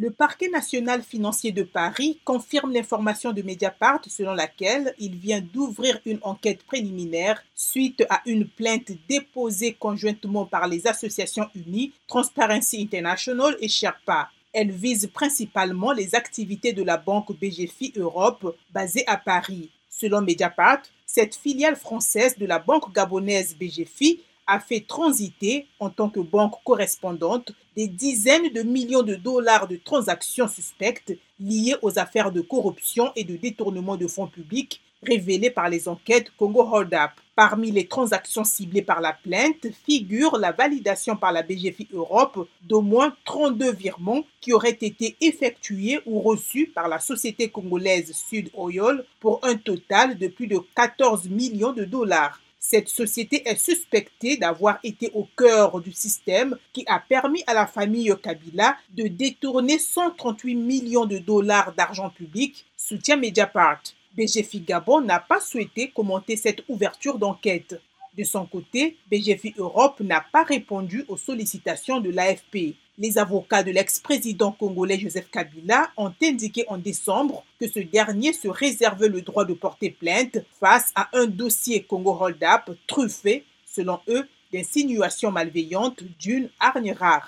Le parquet national financier de Paris confirme l'information de Mediapart selon laquelle il vient d'ouvrir une enquête préliminaire suite à une plainte déposée conjointement par les associations unies Transparency International et Sherpa. Elle vise principalement les activités de la banque BGFI Europe basée à Paris. Selon Mediapart, cette filiale française de la banque gabonaise BGFI a fait transiter, en tant que banque correspondante, des dizaines de millions de dollars de transactions suspectes liées aux affaires de corruption et de détournement de fonds publics révélées par les enquêtes Congo Hold Up. Parmi les transactions ciblées par la plainte figure la validation par la BGFI Europe d'au moins 32 virements qui auraient été effectués ou reçus par la société congolaise Sud Oil pour un total de plus de 14 millions de dollars. Cette société est suspectée d'avoir été au cœur du système qui a permis à la famille Kabila de détourner 138 millions de dollars d'argent public, soutient Mediapart. BGFI Gabon n'a pas souhaité commenter cette ouverture d'enquête. De son côté, BGFI Europe n'a pas répondu aux sollicitations de l'AFP. Les avocats de l'ex-président congolais Joseph Kabila ont indiqué en décembre que ce dernier se réservait le droit de porter plainte face à un dossier Congo Hold Up truffé, selon eux, d'insinuations malveillantes d'une hargne rare.